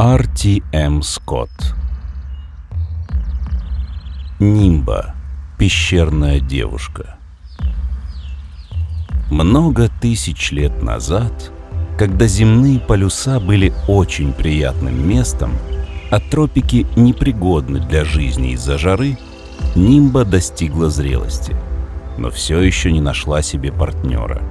Р.Т.М. Скотт Нимба. Пещерная девушка. Много тысяч лет назад, когда земные полюса были очень приятным местом, а тропики непригодны для жизни из-за жары, Нимба достигла зрелости, но все еще не нашла себе партнера.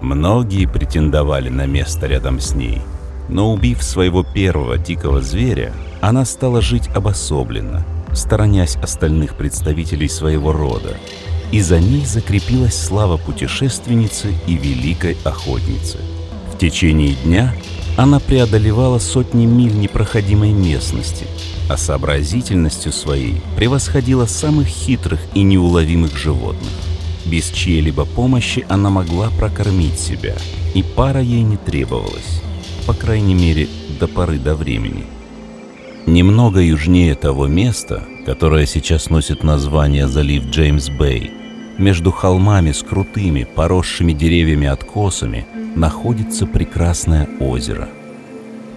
Многие претендовали на место рядом с ней, но убив своего первого дикого зверя, она стала жить обособленно – сторонясь остальных представителей своего рода, и за ней закрепилась слава путешественницы и великой охотницы. В течение дня она преодолевала сотни миль непроходимой местности, а сообразительностью своей превосходила самых хитрых и неуловимых животных. Без чьей-либо помощи она могла прокормить себя, и пара ей не требовалась, по крайней мере, до поры до времени – Немного южнее того места, которое сейчас носит название залив Джеймс-Бэй, между холмами с крутыми, поросшими деревьями-откосами, находится прекрасное озеро.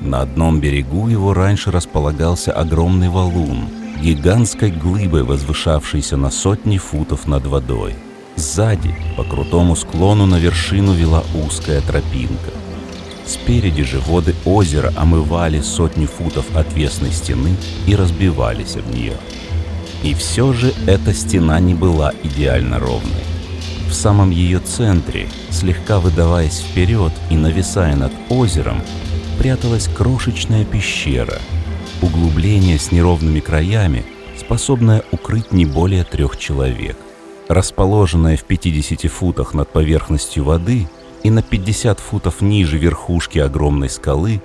На одном берегу его раньше располагался огромный валун, гигантской глыбой, возвышавшейся на сотни футов над водой. Сзади, по крутому склону на вершину вела узкая тропинка – Спереди же воды озера омывали сотни футов отвесной стены и разбивались об нее. И все же эта стена не была идеально ровной. В самом ее центре, слегка выдаваясь вперед и нависая над озером, пряталась крошечная пещера, углубление с неровными краями, способное укрыть не более трех человек. Расположенная в 50 футах над поверхностью воды, и на 50 футов ниже верхушки огромной скалы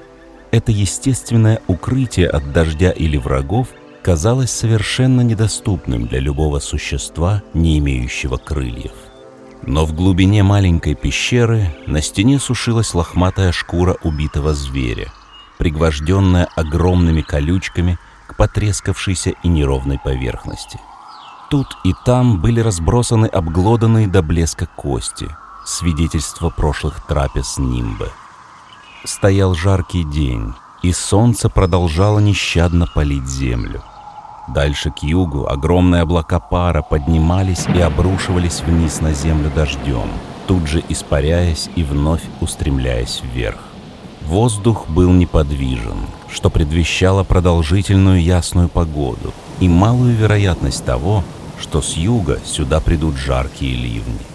это естественное укрытие от дождя или врагов казалось совершенно недоступным для любого существа, не имеющего крыльев. Но в глубине маленькой пещеры на стене сушилась лохматая шкура убитого зверя, пригвожденная огромными колючками к потрескавшейся и неровной поверхности. Тут и там были разбросаны обглоданные до блеска кости – свидетельство прошлых трапез Нимбы. Стоял жаркий день, и солнце продолжало нещадно палить землю. Дальше к югу огромные облака пара поднимались и обрушивались вниз на землю дождем, тут же испаряясь и вновь устремляясь вверх. Воздух был неподвижен, что предвещало продолжительную ясную погоду и малую вероятность того, что с юга сюда придут жаркие ливни.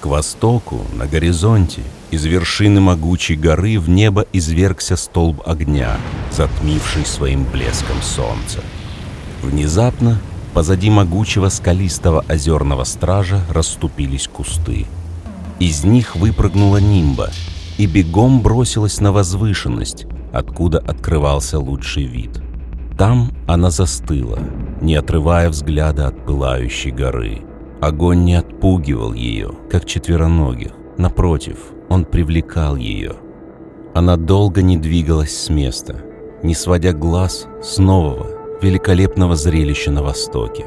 К востоку, на горизонте, из вершины могучей горы в небо извергся столб огня, затмивший своим блеском солнце. Внезапно позади могучего скалистого озерного стража расступились кусты. Из них выпрыгнула нимба и бегом бросилась на возвышенность, откуда открывался лучший вид. Там она застыла, не отрывая взгляда от пылающей горы. Огонь не отпугивал ее, как четвероногих. Напротив, он привлекал ее. Она долго не двигалась с места, не сводя глаз с нового, великолепного зрелища на востоке.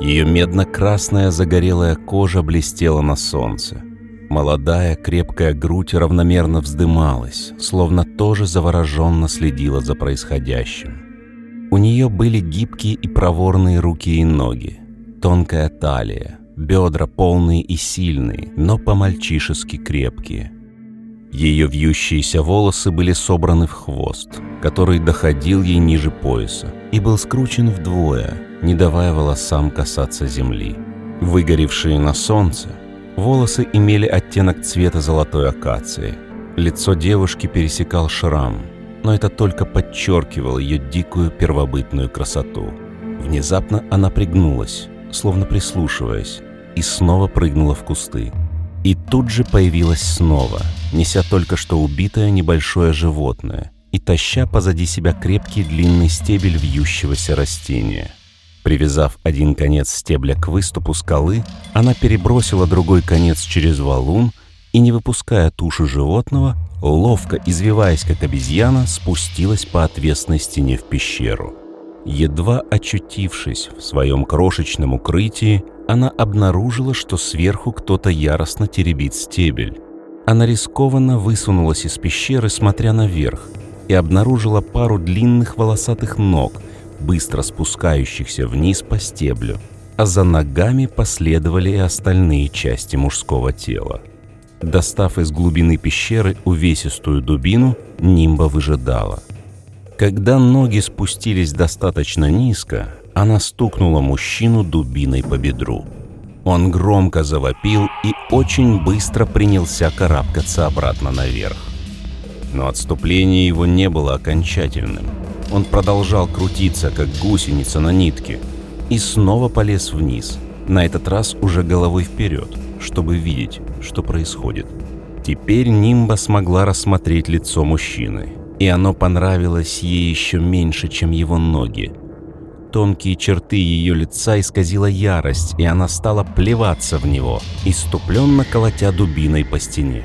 Ее медно-красная загорелая кожа блестела на солнце. Молодая крепкая грудь равномерно вздымалась, словно тоже завороженно следила за происходящим. У нее были гибкие и проворные руки и ноги, тонкая талия, бедра полные и сильные, но по-мальчишески крепкие. Ее вьющиеся волосы были собраны в хвост, который доходил ей ниже пояса и был скручен вдвое, не давая волосам касаться земли. Выгоревшие на солнце, волосы имели оттенок цвета золотой акации. Лицо девушки пересекал шрам, но это только подчеркивало ее дикую первобытную красоту. Внезапно она пригнулась, словно прислушиваясь, и снова прыгнула в кусты. И тут же появилась снова, неся только что убитое небольшое животное и таща позади себя крепкий длинный стебель вьющегося растения. Привязав один конец стебля к выступу скалы, она перебросила другой конец через валун и, не выпуская туши животного, ловко извиваясь как обезьяна, спустилась по отвесной стене в пещеру. Едва очутившись в своем крошечном укрытии, она обнаружила, что сверху кто-то яростно теребит стебель. Она рискованно высунулась из пещеры, смотря наверх, и обнаружила пару длинных волосатых ног, быстро спускающихся вниз по стеблю, а за ногами последовали и остальные части мужского тела. Достав из глубины пещеры увесистую дубину, Нимба выжидала. Когда ноги спустились достаточно низко, она стукнула мужчину дубиной по бедру. Он громко завопил и очень быстро принялся карабкаться обратно наверх. Но отступление его не было окончательным. Он продолжал крутиться, как гусеница на нитке, и снова полез вниз, на этот раз уже головой вперед, чтобы видеть, что происходит. Теперь Нимба смогла рассмотреть лицо мужчины, и оно понравилось ей еще меньше, чем его ноги. Тонкие черты ее лица исказила ярость, и она стала плеваться в него, иступленно колотя дубиной по стене.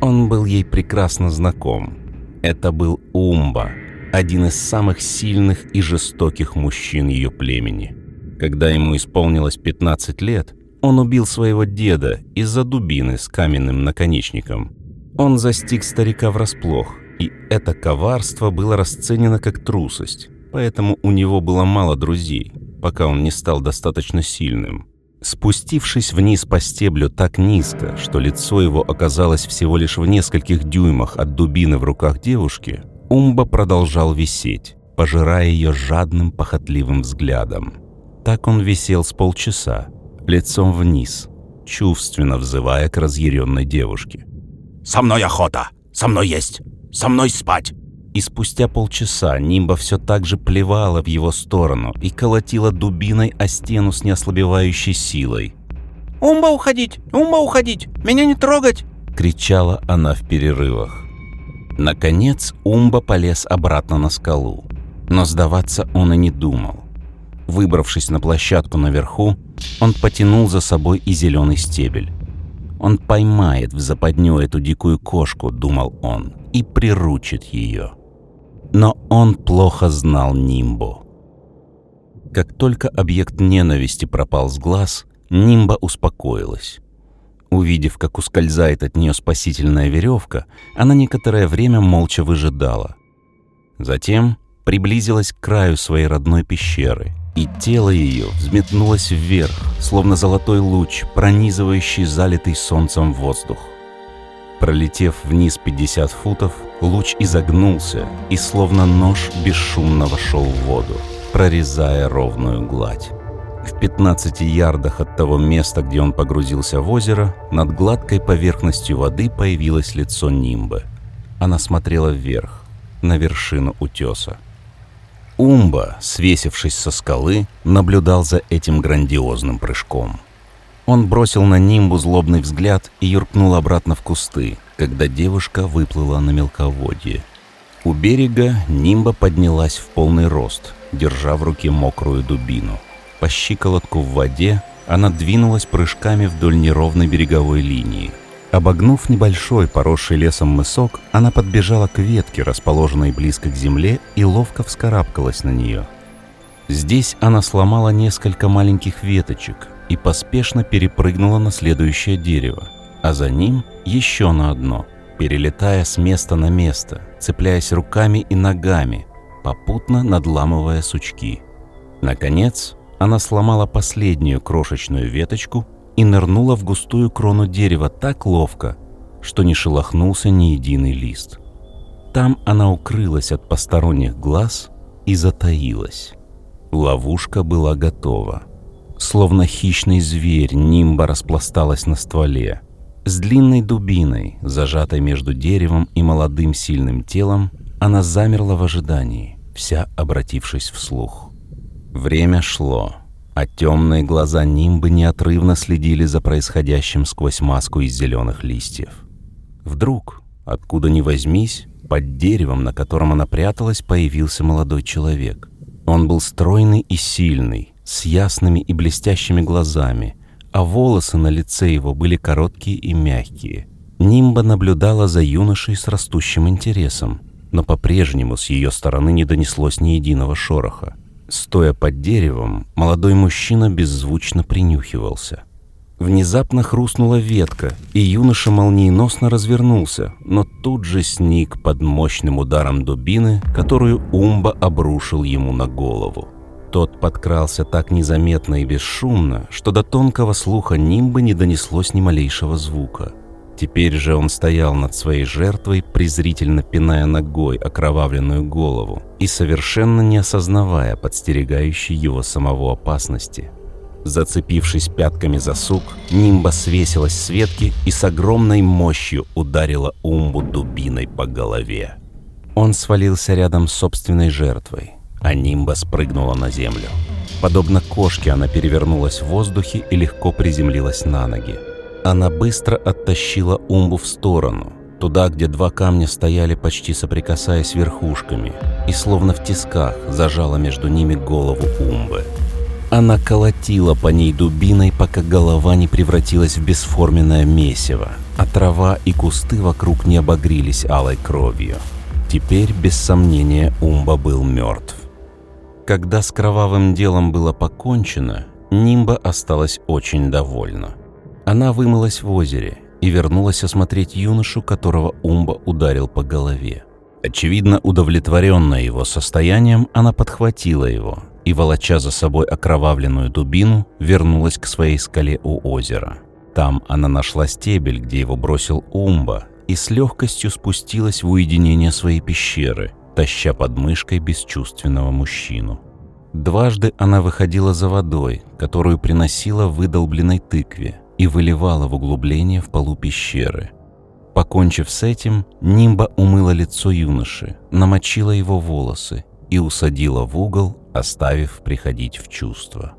Он был ей прекрасно знаком. Это был Умба, один из самых сильных и жестоких мужчин ее племени. Когда ему исполнилось 15 лет, он убил своего деда из-за дубины с каменным наконечником. Он застиг старика врасплох, и это коварство было расценено как трусость, поэтому у него было мало друзей, пока он не стал достаточно сильным. Спустившись вниз по стеблю так низко, что лицо его оказалось всего лишь в нескольких дюймах от дубины в руках девушки, Умба продолжал висеть, пожирая ее жадным похотливым взглядом. Так он висел с полчаса, лицом вниз, чувственно взывая к разъяренной девушке. «Со мной охота! Со мной есть! Со мной спать!» И спустя полчаса Нимба все так же плевала в его сторону и колотила дубиной о стену с неослабевающей силой. «Умба уходить! Умба уходить! Меня не трогать!» — кричала она в перерывах. Наконец Умба полез обратно на скалу, но сдаваться он и не думал. Выбравшись на площадку наверху, он потянул за собой и зеленый стебель. Он поймает в западню эту дикую кошку, думал он, и приручит ее. Но он плохо знал Нимбу. Как только объект ненависти пропал с глаз, Нимба успокоилась. Увидев, как ускользает от нее спасительная веревка, она некоторое время молча выжидала. Затем приблизилась к краю своей родной пещеры и тело ее взметнулось вверх, словно золотой луч, пронизывающий залитый солнцем воздух. Пролетев вниз 50 футов, луч изогнулся и словно нож бесшумно вошел в воду, прорезая ровную гладь. В 15 ярдах от того места, где он погрузился в озеро, над гладкой поверхностью воды появилось лицо Нимбы. Она смотрела вверх, на вершину утеса. Умба, свесившись со скалы, наблюдал за этим грандиозным прыжком. Он бросил на Нимбу злобный взгляд и юркнул обратно в кусты, когда девушка выплыла на мелководье. У берега Нимба поднялась в полный рост, держа в руке мокрую дубину. По щиколотку в воде она двинулась прыжками вдоль неровной береговой линии, Обогнув небольшой, поросший лесом мысок, она подбежала к ветке, расположенной близко к земле, и ловко вскарабкалась на нее. Здесь она сломала несколько маленьких веточек и поспешно перепрыгнула на следующее дерево, а за ним еще на одно, перелетая с места на место, цепляясь руками и ногами, попутно надламывая сучки. Наконец, она сломала последнюю крошечную веточку и нырнула в густую крону дерева так ловко, что не шелохнулся ни единый лист. Там она укрылась от посторонних глаз и затаилась. Ловушка была готова. Словно хищный зверь, нимба распласталась на стволе. С длинной дубиной, зажатой между деревом и молодым сильным телом, она замерла в ожидании, вся обратившись вслух. Время шло а темные глаза нимбы неотрывно следили за происходящим сквозь маску из зеленых листьев. Вдруг, откуда ни возьмись, под деревом, на котором она пряталась, появился молодой человек. Он был стройный и сильный, с ясными и блестящими глазами, а волосы на лице его были короткие и мягкие. Нимба наблюдала за юношей с растущим интересом, но по-прежнему с ее стороны не донеслось ни единого шороха. Стоя под деревом, молодой мужчина беззвучно принюхивался. Внезапно хрустнула ветка, и юноша молниеносно развернулся, но тут же сник под мощным ударом дубины, которую Умба обрушил ему на голову. Тот подкрался так незаметно и бесшумно, что до тонкого слуха нимба не донеслось ни малейшего звука. Теперь же он стоял над своей жертвой, презрительно пиная ногой окровавленную голову и совершенно не осознавая подстерегающей его самого опасности. Зацепившись пятками за сук, нимба свесилась с ветки и с огромной мощью ударила Умбу дубиной по голове. Он свалился рядом с собственной жертвой, а нимба спрыгнула на землю. Подобно кошке она перевернулась в воздухе и легко приземлилась на ноги. Она быстро оттащила Умбу в сторону, туда, где два камня стояли почти соприкасаясь верхушками, и словно в тисках зажала между ними голову Умбы. Она колотила по ней дубиной, пока голова не превратилась в бесформенное месиво, а трава и кусты вокруг не обогрелись алой кровью. Теперь, без сомнения, Умба был мертв. Когда с кровавым делом было покончено, Нимба осталась очень довольна. Она вымылась в озере и вернулась осмотреть юношу, которого Умба ударил по голове. Очевидно, удовлетворенная его состоянием, она подхватила его и, волоча за собой окровавленную дубину, вернулась к своей скале у озера. Там она нашла стебель, где его бросил Умба, и с легкостью спустилась в уединение своей пещеры, таща под мышкой бесчувственного мужчину. Дважды она выходила за водой, которую приносила в выдолбленной тыкве, и выливала в углубление в полу пещеры. Покончив с этим, Нимба умыла лицо юноши, намочила его волосы и усадила в угол, оставив приходить в чувство.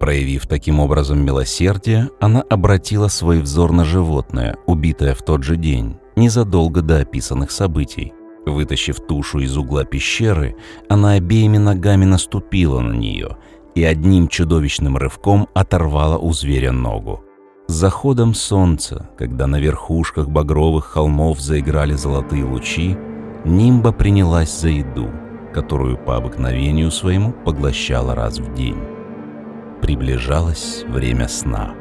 Проявив таким образом милосердие, она обратила свой взор на животное, убитое в тот же день, незадолго до описанных событий. Вытащив тушу из угла пещеры, она обеими ногами наступила на нее и одним чудовищным рывком оторвала у зверя ногу. С заходом солнца, когда на верхушках багровых холмов заиграли золотые лучи, Нимба принялась за еду, которую по обыкновению своему поглощала раз в день. Приближалось время сна.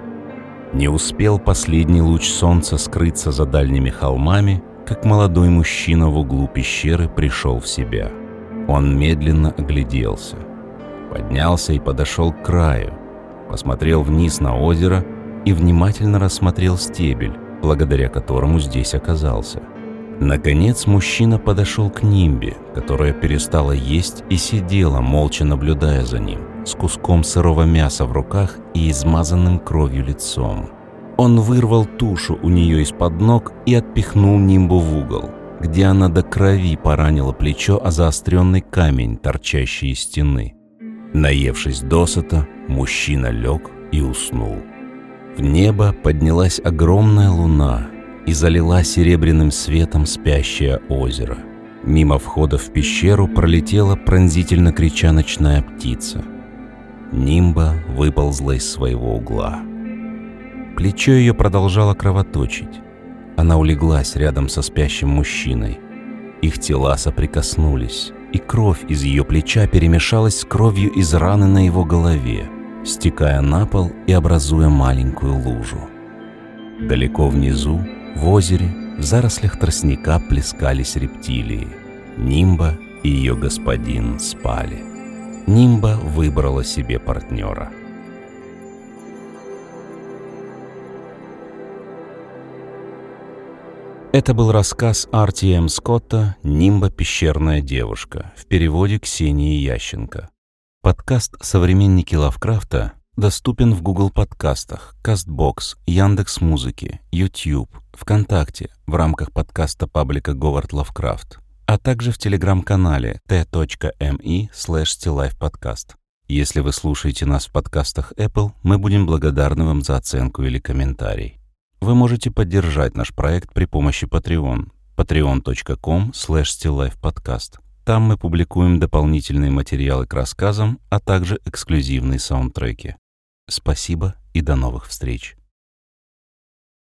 Не успел последний луч солнца скрыться за дальними холмами, как молодой мужчина в углу пещеры пришел в себя. Он медленно огляделся – поднялся и подошел к краю, посмотрел вниз на озеро и внимательно рассмотрел стебель, благодаря которому здесь оказался. Наконец мужчина подошел к Нимбе, которая перестала есть и сидела, молча наблюдая за ним, с куском сырого мяса в руках и измазанным кровью лицом. Он вырвал тушу у нее из-под ног и отпихнул Нимбу в угол, где она до крови поранила плечо о заостренный камень, торчащий из стены. Наевшись досыта, мужчина лег и уснул. В небо поднялась огромная луна и залила серебряным светом спящее озеро. Мимо входа в пещеру пролетела пронзительно крича ночная птица. Нимба выползла из своего угла. Плечо ее продолжало кровоточить. Она улеглась рядом со спящим мужчиной. Их тела соприкоснулись и кровь из ее плеча перемешалась с кровью из раны на его голове, стекая на пол и образуя маленькую лужу. Далеко внизу, в озере, в зарослях тростника плескались рептилии. Нимба и ее господин спали. Нимба выбрала себе партнера – Это был рассказ Арти М. Скотта «Нимба. Пещерная девушка» в переводе Ксении Ященко. Подкаст «Современники Лавкрафта» доступен в Google подкастах, CastBox, Яндекс Музыки, YouTube, ВКонтакте в рамках подкаста паблика Говард Лавкрафт, а также в телеграм-канале t.me slash podcast. Если вы слушаете нас в подкастах Apple, мы будем благодарны вам за оценку или комментарий. Вы можете поддержать наш проект при помощи Patreon. patreon.com slash Там мы публикуем дополнительные материалы к рассказам, а также эксклюзивные саундтреки. Спасибо и до новых встреч.